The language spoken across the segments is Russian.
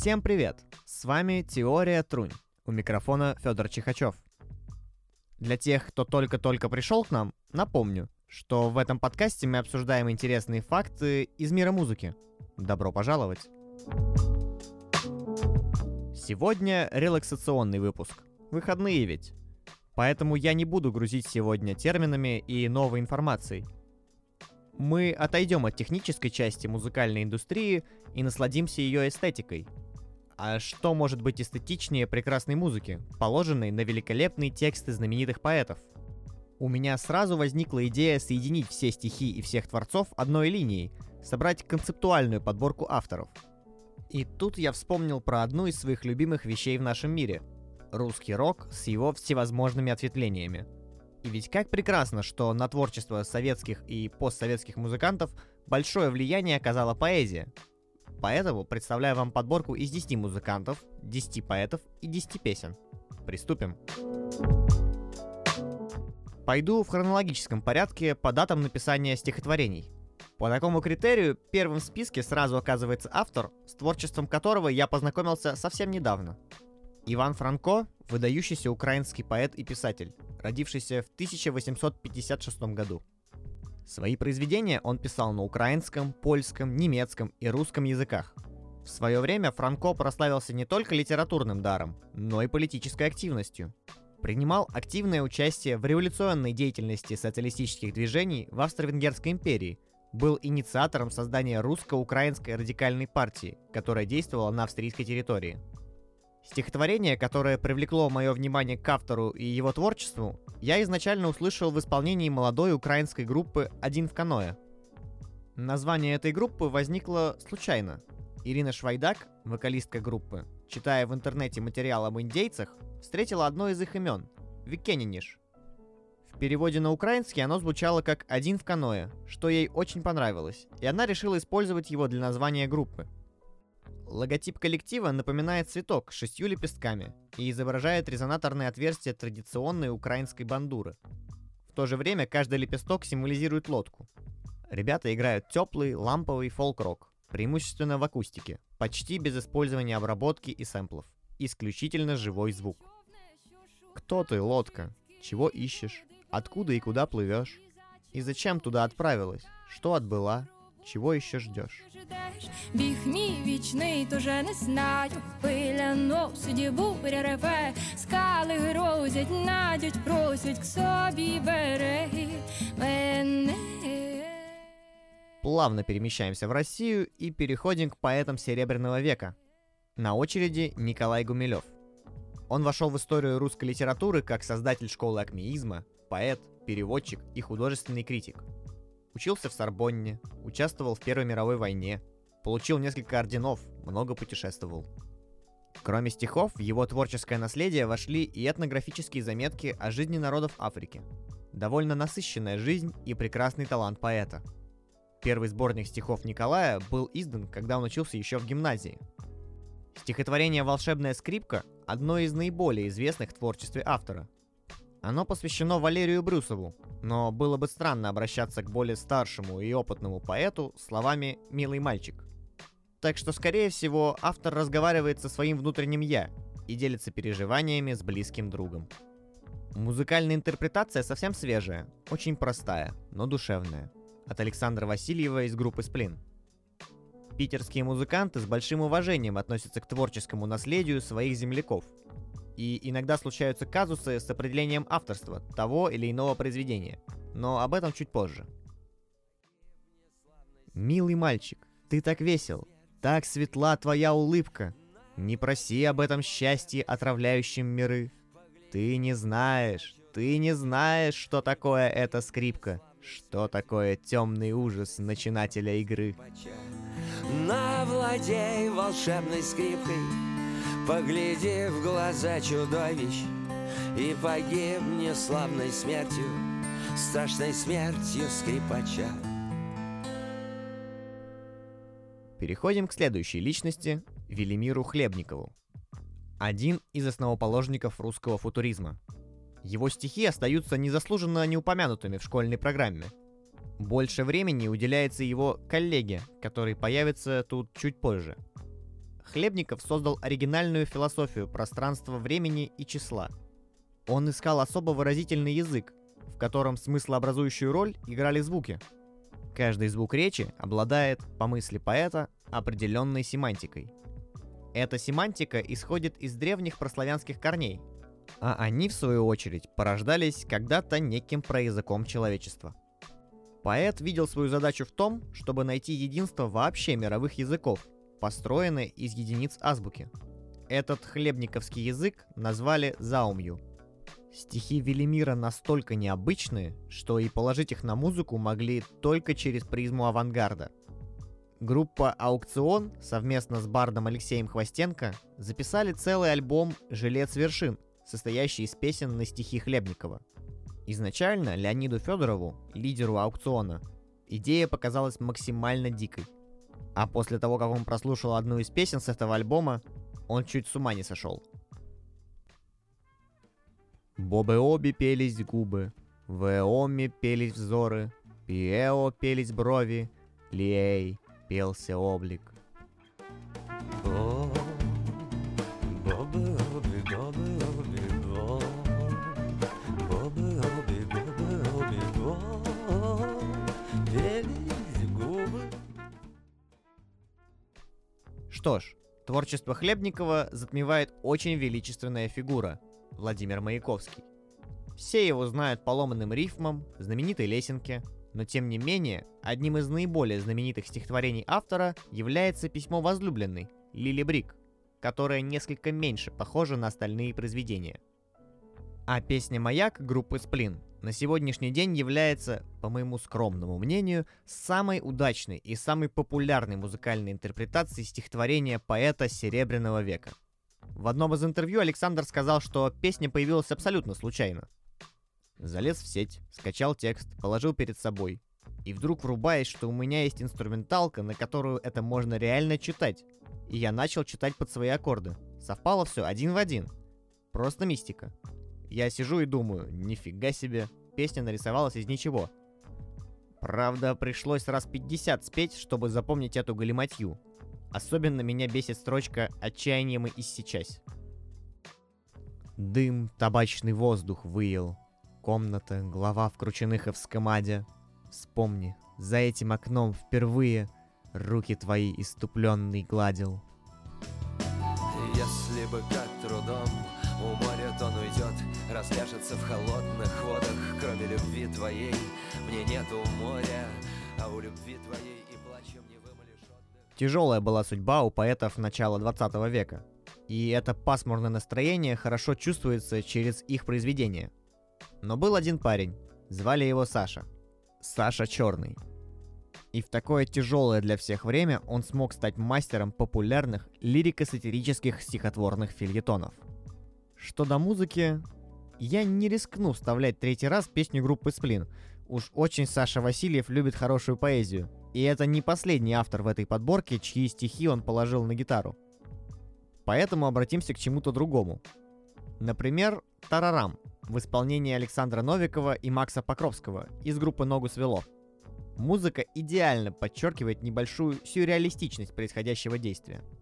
Всем привет! С вами Теория Трунь. У микрофона Федор Чихачев. Для тех, кто только-только пришел к нам, напомню, что в этом подкасте мы обсуждаем интересные факты из мира музыки. Добро пожаловать! Сегодня релаксационный выпуск. Выходные ведь. Поэтому я не буду грузить сегодня терминами и новой информацией. Мы отойдем от технической части музыкальной индустрии и насладимся ее эстетикой. А что может быть эстетичнее прекрасной музыки, положенной на великолепные тексты знаменитых поэтов? У меня сразу возникла идея соединить все стихи и всех творцов одной линией, собрать концептуальную подборку авторов. И тут я вспомнил про одну из своих любимых вещей в нашем мире – русский рок с его всевозможными ответвлениями – и ведь как прекрасно, что на творчество советских и постсоветских музыкантов большое влияние оказала поэзия. Поэтому представляю вам подборку из 10 музыкантов, 10 поэтов и 10 песен. Приступим. Пойду в хронологическом порядке по датам написания стихотворений. По такому критерию первым в списке сразу оказывается автор, с творчеством которого я познакомился совсем недавно. Иван Франко – выдающийся украинский поэт и писатель, родившийся в 1856 году. Свои произведения он писал на украинском, польском, немецком и русском языках. В свое время Франко прославился не только литературным даром, но и политической активностью. Принимал активное участие в революционной деятельности социалистических движений в Австро-Венгерской империи, был инициатором создания русско-украинской радикальной партии, которая действовала на австрийской территории – Стихотворение, которое привлекло мое внимание к автору и его творчеству, я изначально услышал в исполнении молодой украинской группы «Один в каноэ». Название этой группы возникло случайно. Ирина Швайдак, вокалистка группы, читая в интернете материал об индейцах, встретила одно из их имен – Викениниш. В переводе на украинский оно звучало как «один в каноэ», что ей очень понравилось, и она решила использовать его для названия группы – Логотип коллектива напоминает цветок с шестью лепестками и изображает резонаторное отверстие традиционной украинской бандуры. В то же время каждый лепесток символизирует лодку. Ребята играют теплый, ламповый фолк-рок, преимущественно в акустике, почти без использования обработки и сэмплов. Исключительно живой звук. Кто ты, лодка? Чего ищешь? Откуда и куда плывешь? И зачем туда отправилась? Что отбыла? Чего еще ждешь? Біг мій вічний, тоже не знаю. Хвиля носить, буря реве, скали грозять, надють, просять к собі береги мене. Плавно перемещаемся в Россию и переходим к поэтам Серебряного века. На очереди Николай Гумилев. Он вошел в историю русской литературы как создатель школы акмеизма, поэт, переводчик и художественный критик – Учился в Сорбонне, участвовал в Первой мировой войне, получил несколько орденов, много путешествовал. Кроме стихов, в его творческое наследие вошли и этнографические заметки о жизни народов Африки. Довольно насыщенная жизнь и прекрасный талант поэта. Первый сборник стихов Николая был издан, когда он учился еще в гимназии. Стихотворение «Волшебная скрипка» – одно из наиболее известных в творчестве автора – оно посвящено Валерию Брюсову, но было бы странно обращаться к более старшему и опытному поэту словами «милый мальчик». Так что, скорее всего, автор разговаривает со своим внутренним «я» и делится переживаниями с близким другом. Музыкальная интерпретация совсем свежая, очень простая, но душевная. От Александра Васильева из группы «Сплин». Питерские музыканты с большим уважением относятся к творческому наследию своих земляков – и иногда случаются казусы с определением авторства того или иного произведения. Но об этом чуть позже. Милый мальчик, ты так весел, так светла твоя улыбка. Не проси об этом счастье, отравляющем миры. Ты не знаешь, ты не знаешь, что такое эта скрипка, что такое темный ужас начинателя игры. Навладей волшебной скрипкой, Погляди в глаза чудовищ И погибни славной смертью Страшной смертью скрипача Переходим к следующей личности, Велимиру Хлебникову. Один из основоположников русского футуризма. Его стихи остаются незаслуженно неупомянутыми в школьной программе. Больше времени уделяется его коллеге, который появится тут чуть позже. Хлебников создал оригинальную философию пространства времени и числа. Он искал особо выразительный язык, в котором смыслообразующую роль играли звуки. Каждый звук речи обладает, по мысли поэта, определенной семантикой. Эта семантика исходит из древних прославянских корней, а они, в свою очередь, порождались когда-то неким проязыком человечества – Поэт видел свою задачу в том, чтобы найти единство вообще мировых языков, построенное из единиц азбуки. Этот хлебниковский язык назвали заумью. Стихи Велимира настолько необычные, что и положить их на музыку могли только через призму авангарда. Группа «Аукцион» совместно с бардом Алексеем Хвостенко записали целый альбом «Жилец вершин», состоящий из песен на стихи Хлебникова – Изначально Леониду Федорову, лидеру аукциона, идея показалась максимально дикой. А после того, как он прослушал одну из песен с этого альбома, он чуть с ума не сошел. Бобы обе пелись губы, в Эоме пелись взоры, Пиэо пелись брови, Лиэй пелся облик. Что ж, творчество Хлебникова затмевает очень величественная фигура – Владимир Маяковский. Все его знают по ломаным рифмам, знаменитой лесенке, но тем не менее, одним из наиболее знаменитых стихотворений автора является письмо возлюбленной Лили Брик, которое несколько меньше похоже на остальные произведения. А песня «Маяк» группы «Сплин» на сегодняшний день является, по моему скромному мнению, самой удачной и самой популярной музыкальной интерпретацией стихотворения поэта Серебряного века. В одном из интервью Александр сказал, что песня появилась абсолютно случайно. Залез в сеть, скачал текст, положил перед собой. И вдруг врубаясь, что у меня есть инструменталка, на которую это можно реально читать. И я начал читать под свои аккорды. Совпало все один в один. Просто мистика. Я сижу и думаю, нифига себе, песня нарисовалась из ничего. Правда, пришлось раз 50 спеть, чтобы запомнить эту галиматью. Особенно меня бесит строчка «Отчаяние мы иссечась». Дым, табачный воздух выел. Комната, глава в крученых вскомаде. Вспомни, за этим окном впервые руки твои иступленный гладил. Если бы как трудом у моря он уйдет, разляжется в холодных водах Кроме любви твоей мне нету моря А у любви твоей и плачем не вымолишь отдых Тяжелая была судьба у поэтов начала 20 века. И это пасмурное настроение хорошо чувствуется через их произведения. Но был один парень, звали его Саша. Саша Черный. И в такое тяжелое для всех время он смог стать мастером популярных лирико-сатирических стихотворных фильетонов – что до музыки, я не рискну вставлять третий раз песню группы Сплин. Уж очень Саша Васильев любит хорошую поэзию. И это не последний автор в этой подборке, чьи стихи он положил на гитару. Поэтому обратимся к чему-то другому. Например, «Тарарам» в исполнении Александра Новикова и Макса Покровского из группы «Ногу свело». Музыка идеально подчеркивает небольшую сюрреалистичность происходящего действия –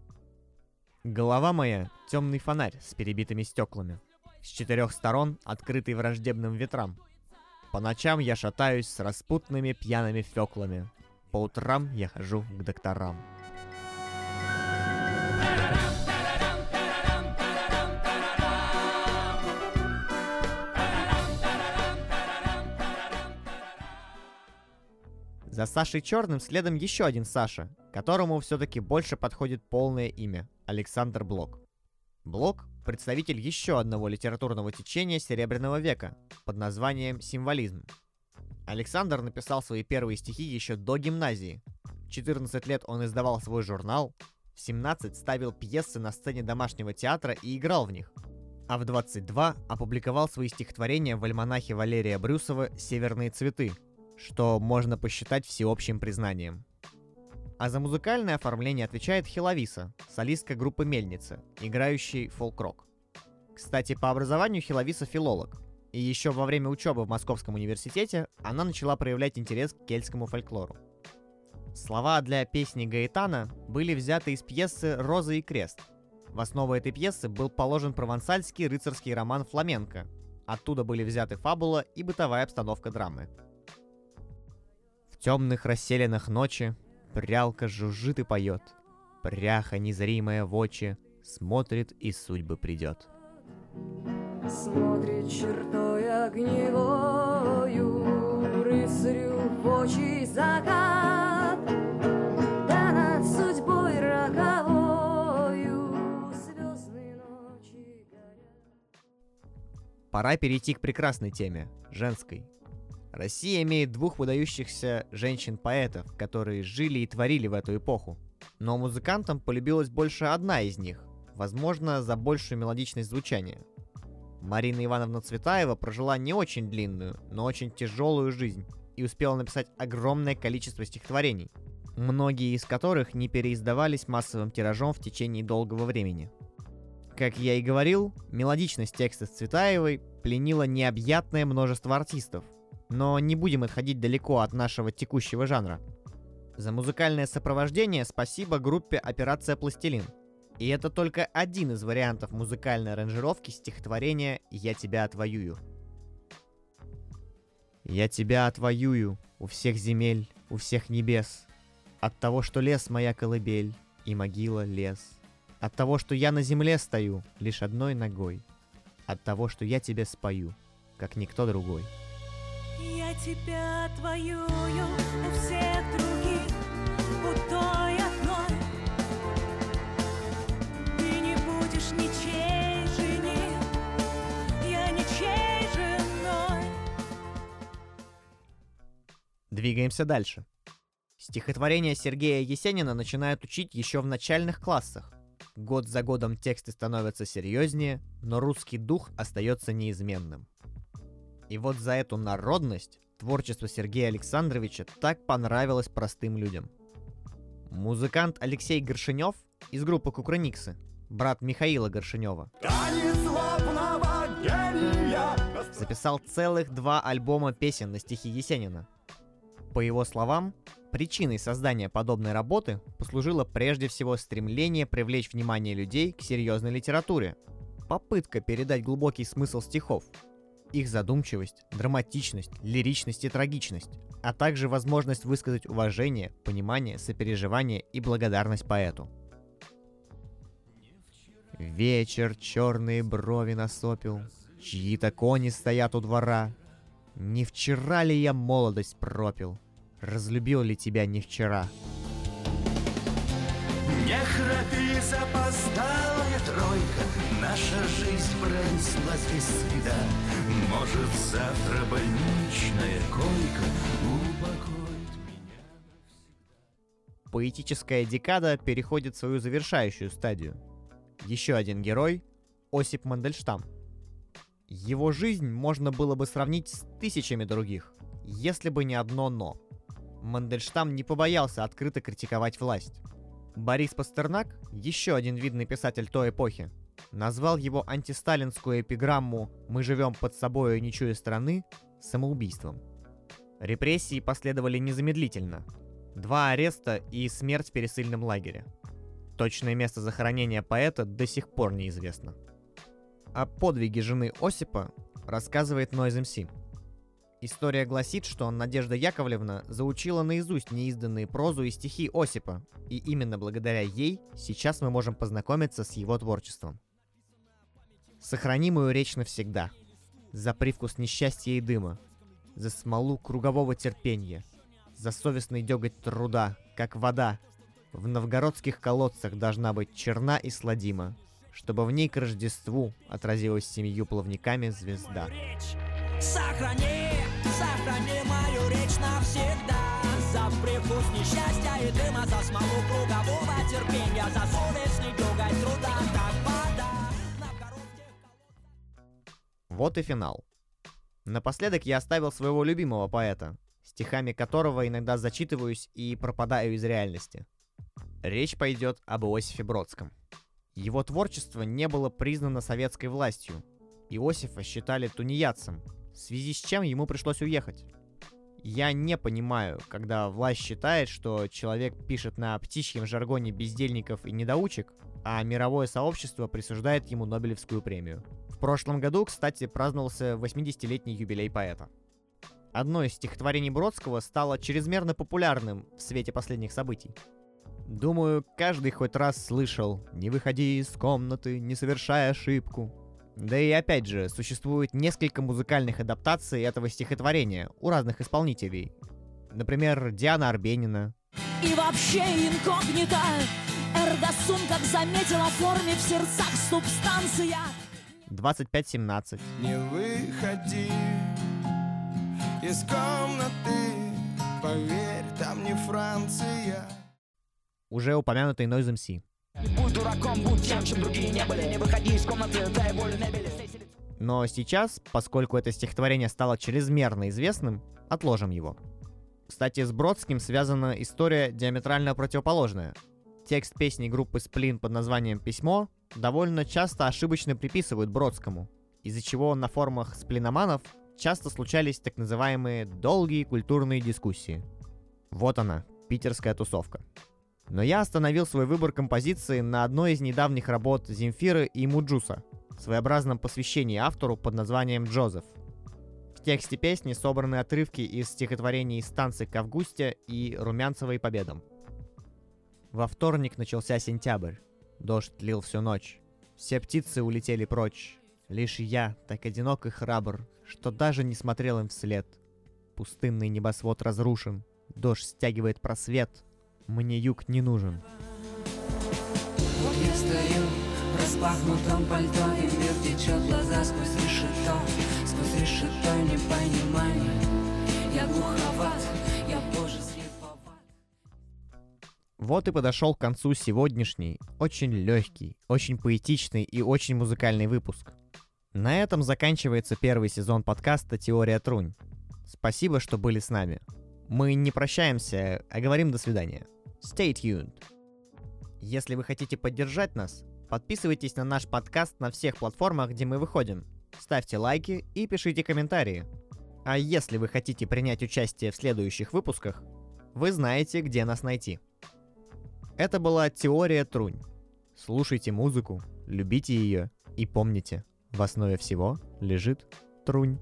Голова моя — темный фонарь с перебитыми стеклами. С четырех сторон, открытый враждебным ветрам. По ночам я шатаюсь с распутными пьяными феклами. По утрам я хожу к докторам. За Сашей Черным следом еще один Саша, которому все-таки больше подходит полное имя – Александр Блок. Блок – представитель еще одного литературного течения Серебряного века под названием «Символизм». Александр написал свои первые стихи еще до гимназии. В 14 лет он издавал свой журнал, в 17 ставил пьесы на сцене домашнего театра и играл в них. А в 22 опубликовал свои стихотворения в альманахе Валерия Брюсова «Северные цветы», что можно посчитать всеобщим признанием. А за музыкальное оформление отвечает Хиловиса, солистка группы Мельница, играющий фолк-рок. Кстати, по образованию Хиловиса филолог. И еще во время учебы в Московском университете она начала проявлять интерес к кельтскому фольклору. Слова для песни Гаэтана были взяты из пьесы «Роза и крест». В основу этой пьесы был положен провансальский рыцарский роман «Фламенко». Оттуда были взяты фабула и бытовая обстановка драмы. В темных расселенных ночи прялка жужжит и поет. Пряха незримая в очи смотрит и судьбы придет. Смотрит чертой огневою Рыцарю в очи закат Да над судьбой роковою Звездные ночи горят Пора перейти к прекрасной теме – женской. Россия имеет двух выдающихся женщин-поэтов, которые жили и творили в эту эпоху. Но музыкантам полюбилась больше одна из них, возможно, за большую мелодичность звучания – Марина Ивановна Цветаева прожила не очень длинную, но очень тяжелую жизнь и успела написать огромное количество стихотворений, многие из которых не переиздавались массовым тиражом в течение долгого времени. Как я и говорил, мелодичность текста Цветаевой пленила необъятное множество артистов, но не будем отходить далеко от нашего текущего жанра. За музыкальное сопровождение спасибо группе «Операция Пластилин», и это только один из вариантов музыкальной аранжировки стихотворения «Я тебя отвоюю». Я тебя отвоюю у всех земель, у всех небес, От того, что лес моя колыбель, и могила лес. От того, что я на земле стою лишь одной ногой. От того, что я тебе спою, как никто другой. Я тебя отвоюю у всех других, у той одной. Ты не будешь ничей жених, я ничей женой. Двигаемся дальше. Стихотворения Сергея Есенина начинают учить еще в начальных классах. Год за годом тексты становятся серьезнее, но русский дух остается неизменным. И вот за эту народность творчество Сергея Александровича так понравилось простым людям. Музыкант Алексей Горшинев из группы Кукрыниксы, брат Михаила Горшинева, записал целых два альбома песен на стихи Есенина. По его словам, причиной создания подобной работы послужило прежде всего стремление привлечь внимание людей к серьезной литературе, попытка передать глубокий смысл стихов, их задумчивость, драматичность, лиричность и трагичность, а также возможность высказать уважение, понимание, сопереживание и благодарность поэту. Вечер черные брови насопил, чьи-то кони стоят у двора. Не вчера ли я молодость пропил? Разлюбил ли тебя не вчера? Не храпи, запоздалая тройка Наша жизнь пронеслась без следа Может, завтра больничная койка Упокоит меня Поэтическая декада переходит в свою завершающую стадию. Еще один герой – Осип Мандельштам. Его жизнь можно было бы сравнить с тысячами других, если бы не одно «но». Мандельштам не побоялся открыто критиковать власть. Борис Пастернак, еще один видный писатель той эпохи, назвал его антисталинскую эпиграмму «Мы живем под собою не чуя страны» самоубийством. Репрессии последовали незамедлительно. Два ареста и смерть в пересыльном лагере. Точное место захоронения поэта до сих пор неизвестно. О подвиге жены Осипа рассказывает Noise MC. История гласит, что Надежда Яковлевна заучила наизусть неизданные прозу и стихи Осипа, и именно благодаря ей сейчас мы можем познакомиться с его творчеством. Сохранимую речь навсегда. За привкус несчастья и дыма, за смолу кругового терпения, за совестный деготь труда, как вода, в новгородских колодцах должна быть черна и сладима, чтобы в ней к Рождеству отразилась семью плавниками звезда. Сохрани, сохрани мою речь навсегда. За привкус несчастья и дыма За смолу кругового терпения За совестный дюгай труда Вот и финал. Напоследок я оставил своего любимого поэта, стихами которого иногда зачитываюсь и пропадаю из реальности. Речь пойдет об Иосифе Бродском. Его творчество не было признано советской властью, Иосифа считали тунеядцем, в связи с чем ему пришлось уехать. Я не понимаю, когда власть считает, что человек пишет на птичьем жаргоне бездельников и недоучек, а мировое сообщество присуждает ему Нобелевскую премию. Прошлом году, кстати, праздновался 80-летний юбилей поэта. Одно из стихотворений Бродского стало чрезмерно популярным в свете последних событий. Думаю, каждый хоть раз слышал «Не выходи из комнаты, не совершая ошибку». Да и опять же, существует несколько музыкальных адаптаций этого стихотворения у разных исполнителей. Например, Диана Арбенина, И вообще инкогнито Эргосум, как заметила форме в сердцах субстанция 2517, Не выходи из комнаты, поверь, там не Франция. уже упомянутый Noise MC. Будь дураком, будь тем, чем другие не были Не выходи из комнаты, дай волю Небели Но сейчас, поскольку это стихотворение стало чрезмерно известным, отложим его. Кстати, с Бродским связана история диаметрально противоположная. Текст песни группы Сплин под названием «Письмо» довольно часто ошибочно приписывают Бродскому, из-за чего на форумах сплиноманов часто случались так называемые «долгие культурные дискуссии». Вот она, питерская тусовка. Но я остановил свой выбор композиции на одной из недавних работ Земфиры и Муджуса, своеобразном посвящении автору под названием «Джозеф». В тексте песни собраны отрывки из стихотворений «Станции к Августе» и «Румянцевой победам». Во вторник начался сентябрь. Дождь лил всю ночь. Все птицы улетели прочь. Лишь я, так одинок и храбр, что даже не смотрел им вслед. Пустынный небосвод разрушен. Дождь стягивает просвет. Мне юг не нужен. Вот я стою в распахнутом пальто И мир течет глаза сквозь решето Сквозь решето непонимание Я глуховат, Вот и подошел к концу сегодняшний, очень легкий, очень поэтичный и очень музыкальный выпуск. На этом заканчивается первый сезон подкаста «Теория Трунь». Спасибо, что были с нами. Мы не прощаемся, а говорим до свидания. Stay tuned. Если вы хотите поддержать нас, подписывайтесь на наш подкаст на всех платформах, где мы выходим. Ставьте лайки и пишите комментарии. А если вы хотите принять участие в следующих выпусках, вы знаете, где нас найти. Это была теория Трунь. Слушайте музыку, любите ее и помните, в основе всего лежит Трунь.